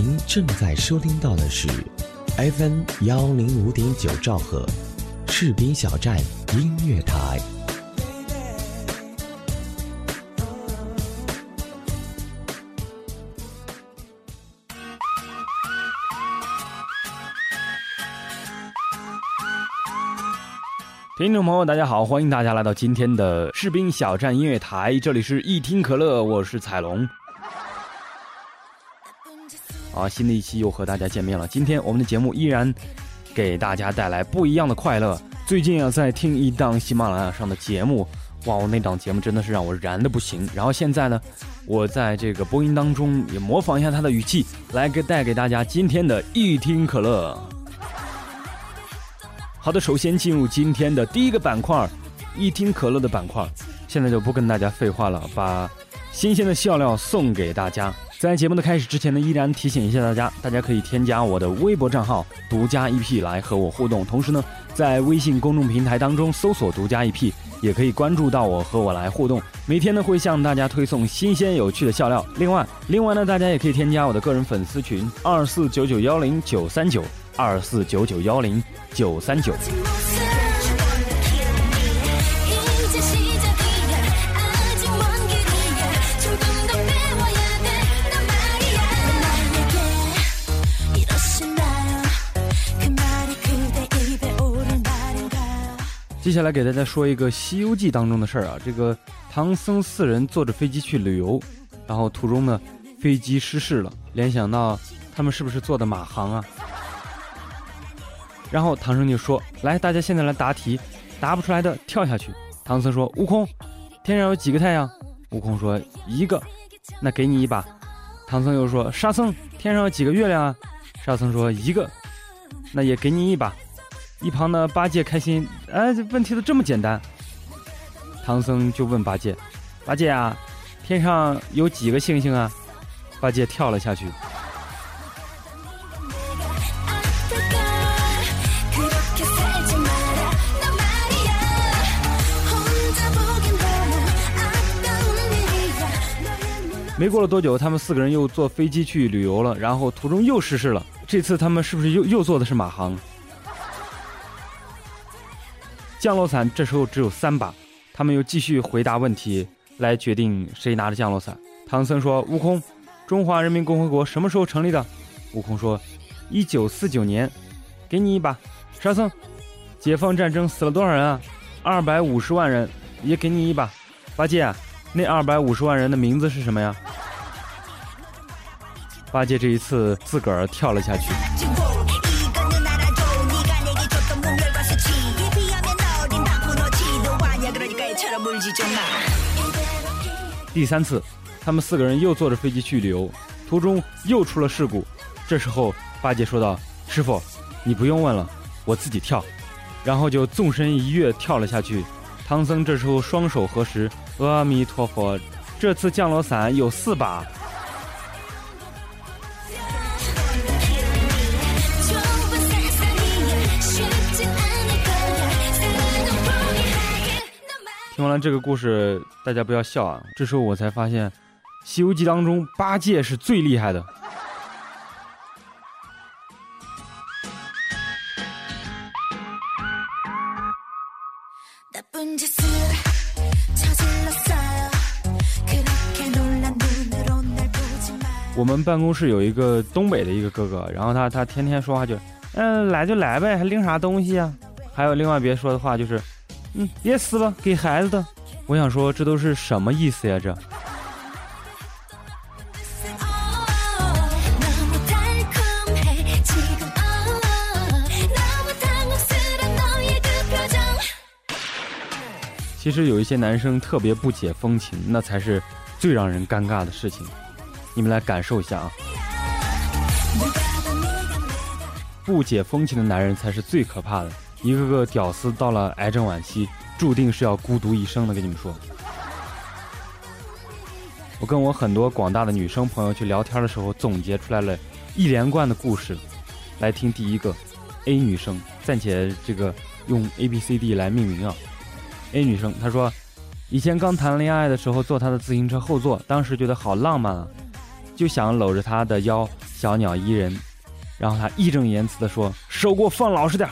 您正在收听到的是 FM 幺零五点九兆赫，士兵小站音乐台。听众朋友，大家好，欢迎大家来到今天的士兵小站音乐台，这里是一听可乐，我是彩龙。啊，新的一期又和大家见面了。今天我们的节目依然给大家带来不一样的快乐。最近啊，在听一档喜马拉雅上的节目，哇，那档节目真的是让我燃的不行。然后现在呢，我在这个播音当中也模仿一下他的语气，来给带给大家今天的一听可乐。好的，首先进入今天的第一个板块，一听可乐的板块。现在就不跟大家废话了，把新鲜的笑料送给大家。在节目的开始之前呢，依然提醒一下大家，大家可以添加我的微博账号“独家 EP” 来和我互动。同时呢，在微信公众平台当中搜索“独家 EP”，也可以关注到我和我来互动。每天呢会向大家推送新鲜有趣的笑料。另外，另外呢，大家也可以添加我的个人粉丝群：二四九九幺零九三九二四九九幺零九三九。接下来给大家说一个《西游记》当中的事儿啊，这个唐僧四人坐着飞机去旅游，然后途中呢，飞机失事了，联想到他们是不是坐的马航啊？然后唐僧就说：“来，大家现在来答题，答不出来的跳下去。”唐僧说：“悟空，天上有几个太阳？”悟空说：“一个。”那给你一把。唐僧又说：“沙僧，天上有几个月亮啊？”沙僧说：“一个。”那也给你一把。一旁的八戒开心，哎，这问题都这么简单。唐僧就问八戒：“八戒啊，天上有几个星星啊？”八戒跳了下去。没过了多久，他们四个人又坐飞机去旅游了，然后途中又失事了。这次他们是不是又又坐的是马航？降落伞这时候只有三把，他们又继续回答问题来决定谁拿着降落伞。唐僧说：“悟空，中华人民共和国什么时候成立的？”悟空说：“一九四九年。”给你一把。沙僧，解放战争死了多少人啊？二百五十万人。也给你一把。八戒，那二百五十万人的名字是什么呀？八戒这一次自个儿跳了下去。第三次，他们四个人又坐着飞机去旅游，途中又出了事故。这时候，八戒说道：“师傅，你不用问了，我自己跳。”然后就纵身一跃跳了下去。唐僧这时候双手合十：“阿弥陀佛，这次降落伞有四把。”听完了这个故事，大家不要笑啊！这时候我才发现，《西游记》当中八戒是最厉害的。我们办公室有一个东北的一个哥哥，然后他他天天说话就，嗯，来就来呗，还拎啥东西啊？还有另外别说的话就是。嗯，别撕了，给孩子的。我想说，这都是什么意思呀？这。其实有一些男生特别不解风情，那才是最让人尴尬的事情。你们来感受一下啊！不解风情的男人才是最可怕的。一个个屌丝到了癌症晚期，注定是要孤独一生的。跟你们说，我跟我很多广大的女生朋友去聊天的时候，总结出来了一连贯的故事。来听第一个，A 女生暂且这个用 A B C D 来命名啊。A 女生她说，以前刚谈恋爱的时候坐她的自行车后座，当时觉得好浪漫啊，就想搂着她的腰小鸟依人。然后他义正言辞地说：“手给我放老实点。”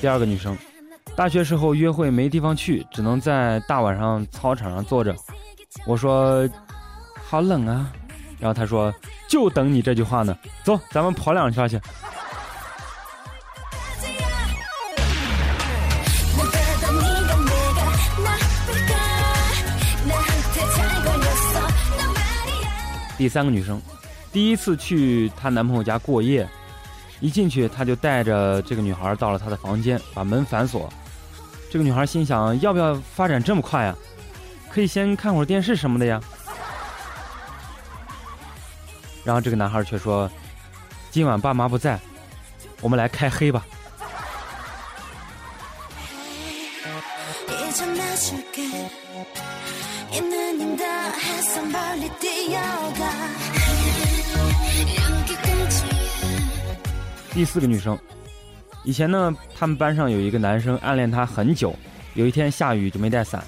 第二个女生，大学时候约会没地方去，只能在大晚上操场上坐着。我说：“好冷啊。”然后她说：“就等你这句话呢，走，咱们跑两圈去。”第三个女生，第一次去她男朋友家过夜，一进去他就带着这个女孩到了他的房间，把门反锁。这个女孩心想：要不要发展这么快呀？可以先看会儿电视什么的呀。然后这个男孩却说：“今晚爸妈不在，我们来开黑吧。”第四个女生，以前呢，他们班上有一个男生暗恋她很久，有一天下雨就没带伞，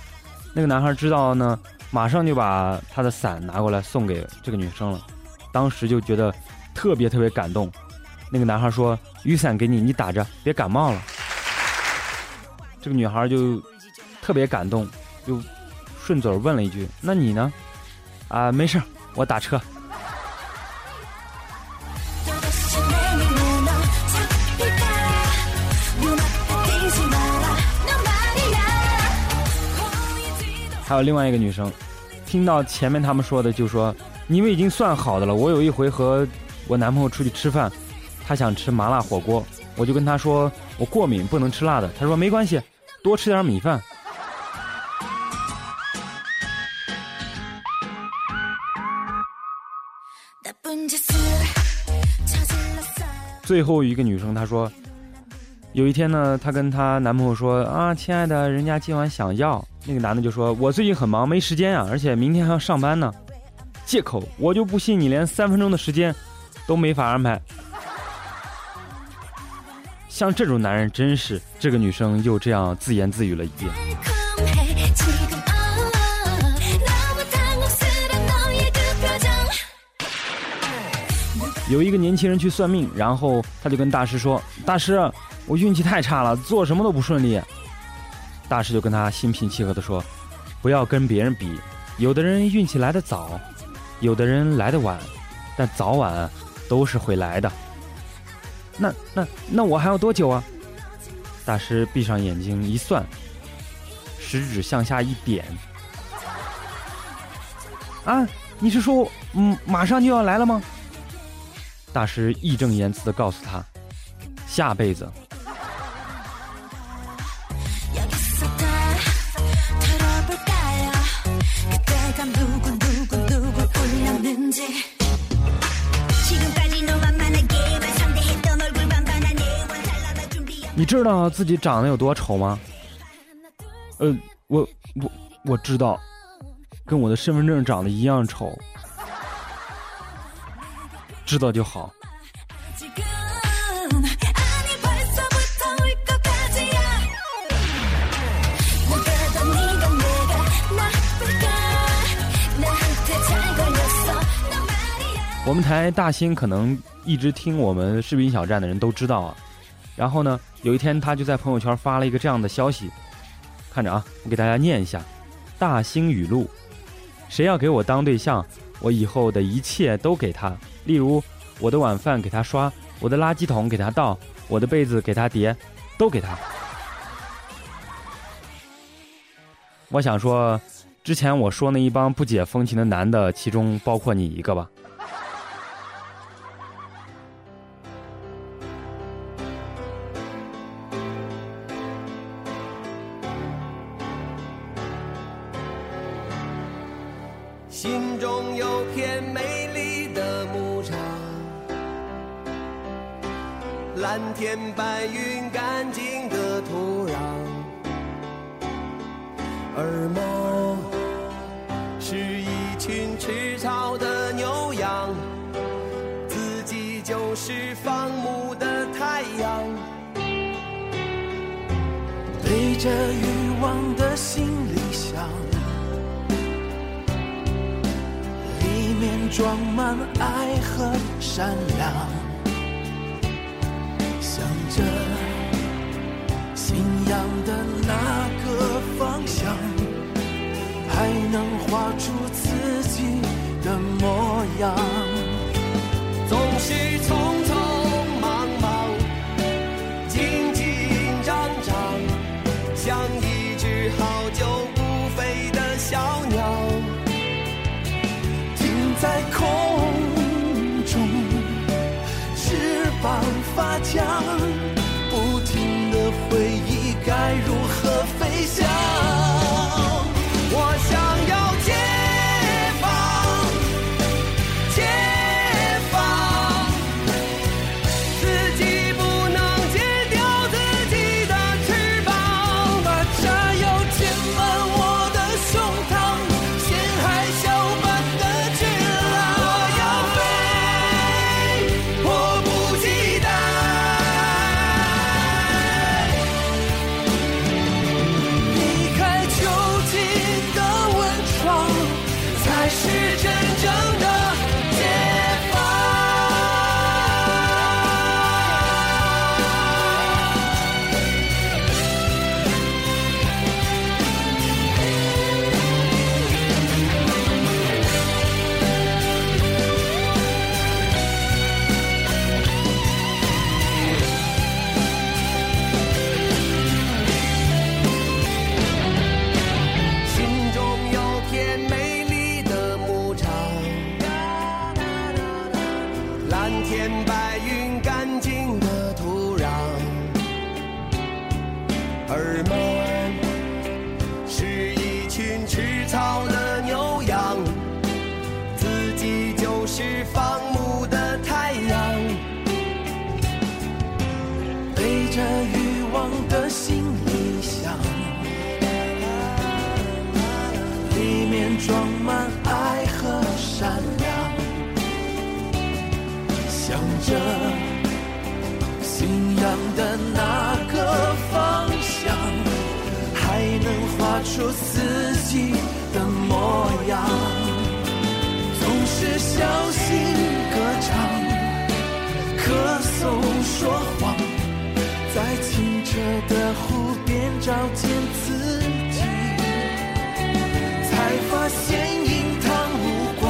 那个男孩知道呢，马上就把他的伞拿过来送给这个女生了，当时就觉得特别特别感动。那个男孩说：“雨伞给你，你打着，别感冒了。”这个女孩就特别感动，就顺嘴问了一句：“那你呢？”啊，没事我打车。还有另外一个女生，听到前面他们说的，就说你们已经算好的了。我有一回和我男朋友出去吃饭，他想吃麻辣火锅，我就跟他说我过敏，不能吃辣的。他说没关系，多吃点米饭。最后一个女生她说，有一天呢，她跟她男朋友说啊，亲爱的，人家今晚想要。那个男的就说：“我最近很忙，没时间啊，而且明天还要上班呢。”借口，我就不信你连三分钟的时间都没法安排。像这种男人，真是这个女生又这样自言自语了一遍。有一个年轻人去算命，然后他就跟大师说：“大师，我运气太差了，做什么都不顺利。”大师就跟他心平气和地说：“不要跟别人比，有的人运气来得早，有的人来得晚，但早晚都是会来的。那那那我还要多久啊？”大师闭上眼睛一算，食指向下一点，啊，你是说，嗯，马上就要来了吗？大师义正言辞地告诉他：“下辈子。”你知道自己长得有多丑吗？呃，我我我知道，跟我的身份证长得一样丑。知道就好。我们台大兴可能一直听我们视频小站的人都知道啊。然后呢？有一天，他就在朋友圈发了一个这样的消息，看着啊，我给大家念一下：大兴语录，谁要给我当对象，我以后的一切都给他。例如，我的晚饭给他刷，我的垃圾桶给他倒，我的被子给他叠，都给他。我想说，之前我说那一帮不解风情的男的，其中包括你一个吧。有片美丽的牧场，蓝天白云，干净的土壤，而梦是一群吃草的牛羊，自己就是放牧的太阳。背着欲望的心装满爱和善良，向着信仰的那个方向，还能画出自己的模样。样。总是小心歌唱，咳嗽说谎。在清澈的湖边照见自己，才发现隐藏无光，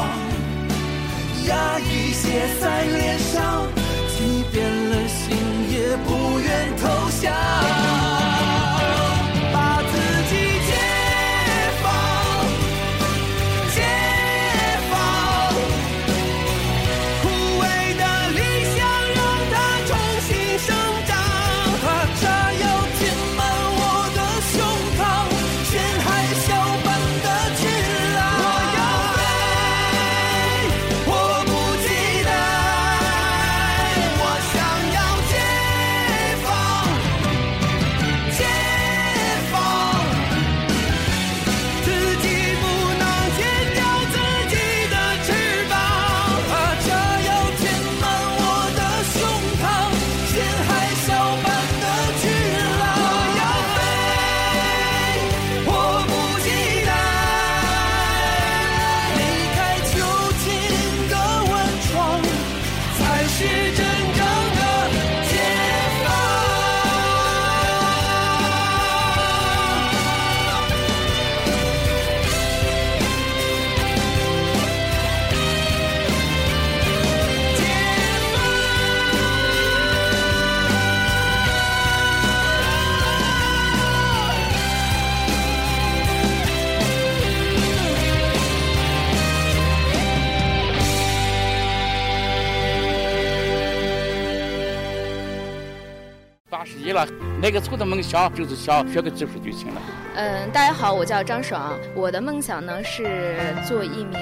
压抑写在脸八十一了，那个时候的梦想就是想学个技术就行了。嗯，大家好，我叫张爽，我的梦想呢是做一名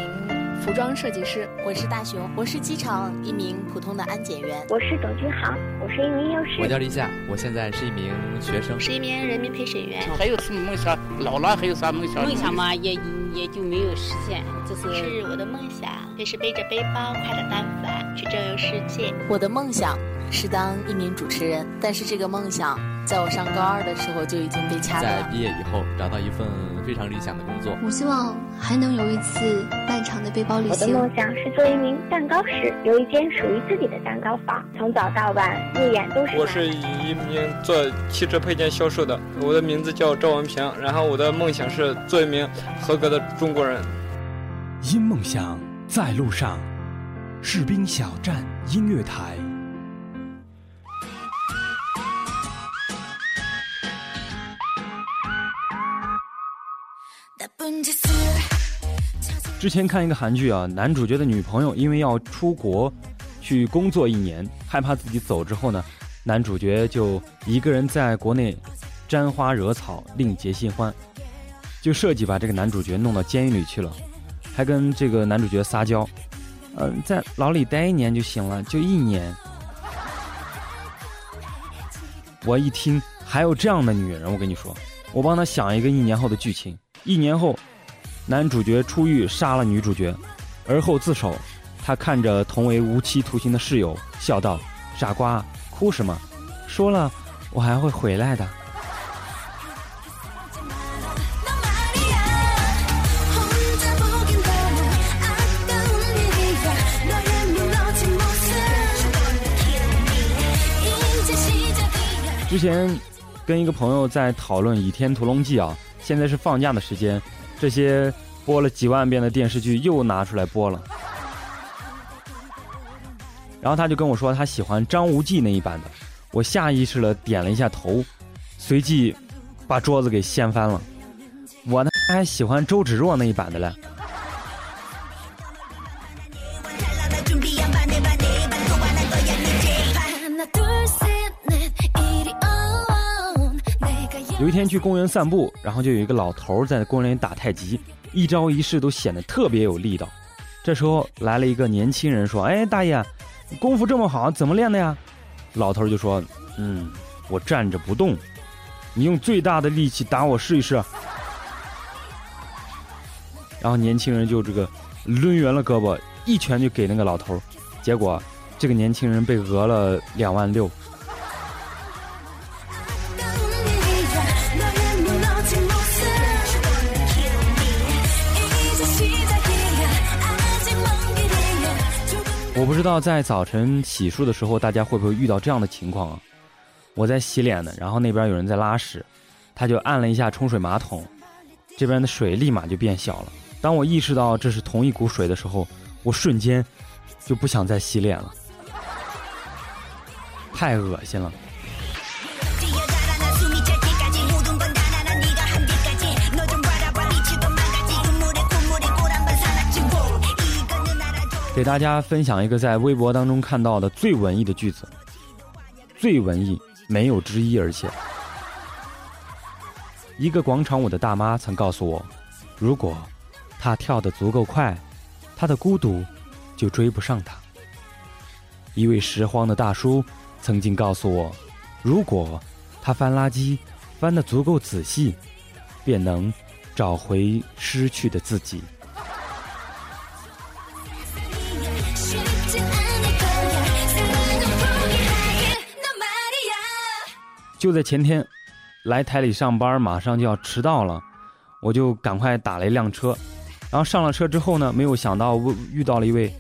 服装设计师。我是大熊，我是机场一名普通的安检员，我是董军航，我是一名幼师。我叫立夏，我现在是一名学生，是一名人民陪审员。还有什么梦想？老了还有啥梦想？梦想嘛，也也就没有实现，这是是我的梦想，就是背着背包，挎着单反，去周游世界。我的梦想是当一名主持人，但是这个梦想在我上高二的时候就已经被掐在断。毕业以后找到一份非常理想的工作。我希望还能有一次漫长的背包旅行我的。梦想是做一名蛋糕师，有一间属于自己的蛋糕房，从早到晚日眼都是。我是一名做汽车配件销售的，我的名字叫赵文平，然后我的梦想是做一名合格的中国人。因梦想在路上，士兵小站音乐台。之前看一个韩剧啊，男主角的女朋友因为要出国去工作一年，害怕自己走之后呢，男主角就一个人在国内沾花惹草，另结新欢，就设计把这个男主角弄到监狱里去了，还跟这个男主角撒娇，嗯、在牢里待一年就行了，就一年。我一听还有这样的女人，我跟你说，我帮他想一个一年后的剧情。一年后，男主角出狱杀了女主角，而后自首。他看着同为无期徒刑的室友，笑道：“傻瓜，哭什么？说了，我还会回来的。”之前跟一个朋友在讨论《倚天屠龙记》啊，现在是放假的时间，这些播了几万遍的电视剧又拿出来播了。然后他就跟我说他喜欢张无忌那一版的，我下意识的点了一下头，随即把桌子给掀翻了。我呢还喜欢周芷若那一版的嘞。有一天去公园散步，然后就有一个老头在公园里打太极，一招一式都显得特别有力道。这时候来了一个年轻人说：“哎，大爷，功夫这么好，怎么练的呀？”老头就说：“嗯，我站着不动，你用最大的力气打我试一试。”然后年轻人就这个抡圆了胳膊，一拳就给那个老头，结果这个年轻人被讹了两万六。我不知道在早晨洗漱的时候，大家会不会遇到这样的情况啊？我在洗脸呢，然后那边有人在拉屎，他就按了一下冲水马桶，这边的水立马就变小了。当我意识到这是同一股水的时候，我瞬间就不想再洗脸了，太恶心了。给大家分享一个在微博当中看到的最文艺的句子，最文艺没有之一，而且，一个广场舞的大妈曾告诉我，如果她跳得足够快，她的孤独就追不上她。一位拾荒的大叔曾经告诉我，如果他翻垃圾翻得足够仔细，便能找回失去的自己。就在前天，来台里上班，马上就要迟到了，我就赶快打了一辆车，然后上了车之后呢，没有想到遇到了一位，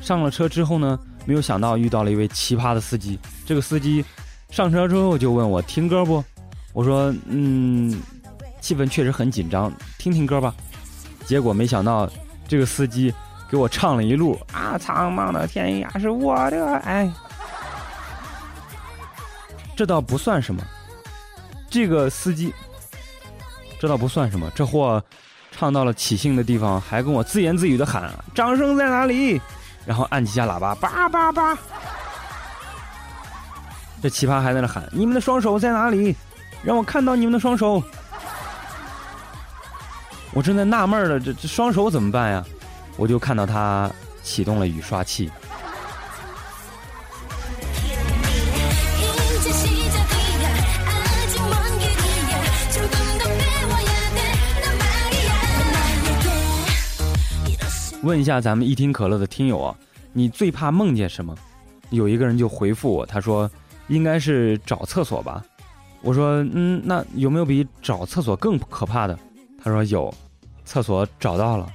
上了车之后呢，没有想到遇到了一位奇葩的司机。这个司机上车之后就问我听歌不？我说嗯，气氛确实很紧张，听听歌吧。结果没想到这个司机给我唱了一路啊，苍茫的天涯是我的爱。这倒不算什么，这个司机，这倒不算什么。这货唱到了起兴的地方，还跟我自言自语的喊：“掌声在哪里？”然后按几下喇叭，叭叭叭。这奇葩还在那喊：“你们的双手在哪里？让我看到你们的双手。”我正在纳闷了，这这双手怎么办呀？我就看到他启动了雨刷器。问一下咱们一听可乐的听友啊，你最怕梦见什么？有一个人就回复我，他说应该是找厕所吧。我说嗯，那有没有比找厕所更可怕的？他说有，厕所找到了。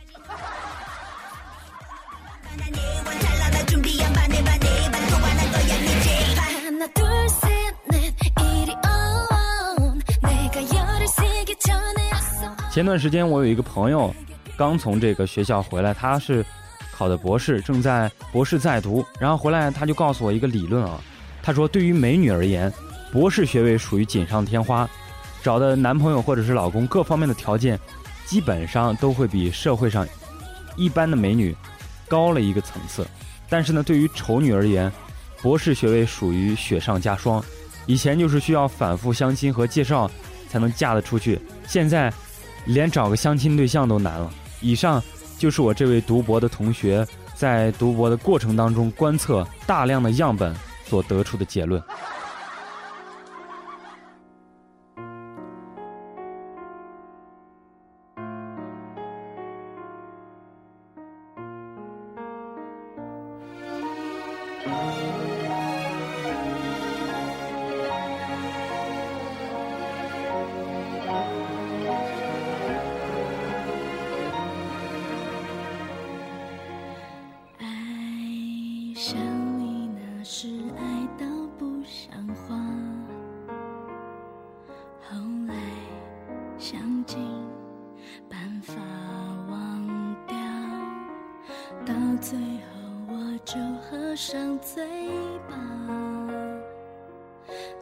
前段时间我有一个朋友，刚从这个学校回来，他是考的博士，正在博士在读。然后回来他就告诉我一个理论啊，他说对于美女而言，博士学位属于锦上添花，找的男朋友或者是老公各方面的条件，基本上都会比社会上一般的美女高了一个层次。但是呢，对于丑女而言，博士学位属于雪上加霜，以前就是需要反复相亲和介绍才能嫁得出去，现在。连找个相亲对象都难了。以上就是我这位读博的同学在读博的过程当中观测大量的样本所得出的结论。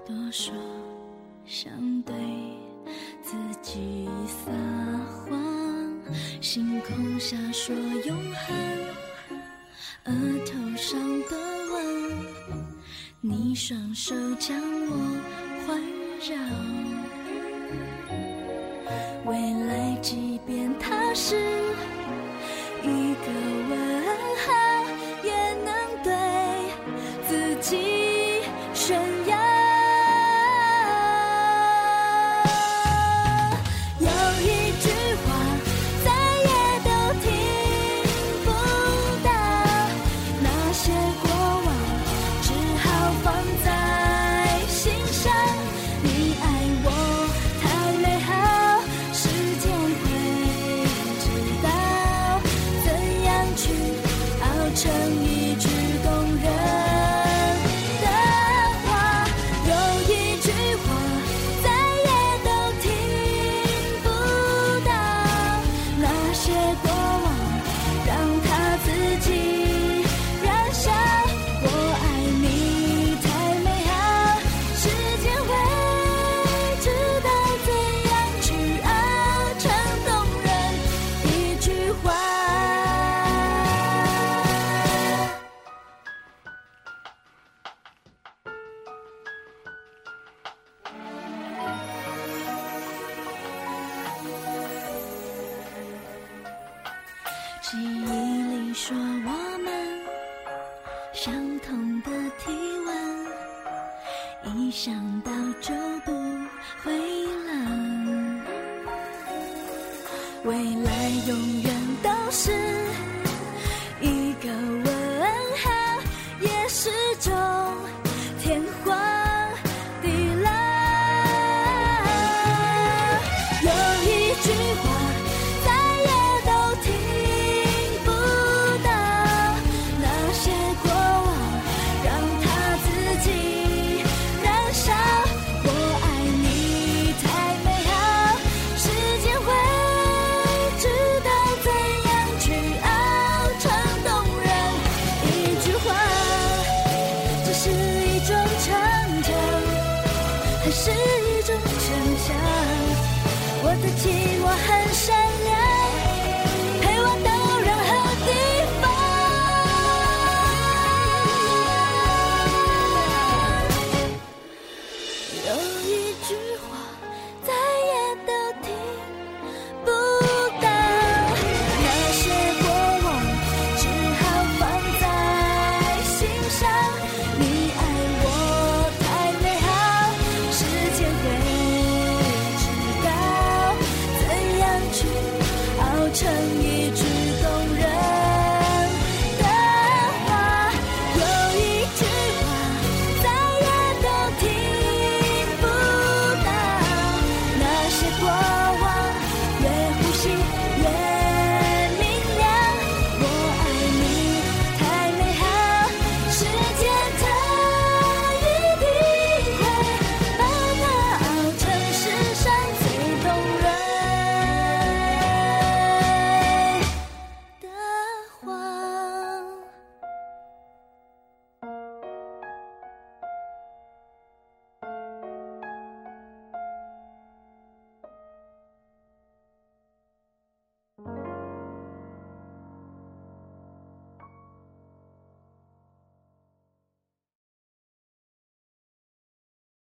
多说想对自己撒谎，星空下说永恒，额头上的吻，你双手将我环绕，未来即便它是记忆里说我们相同的体温，一想到就不会冷。未来永远都是是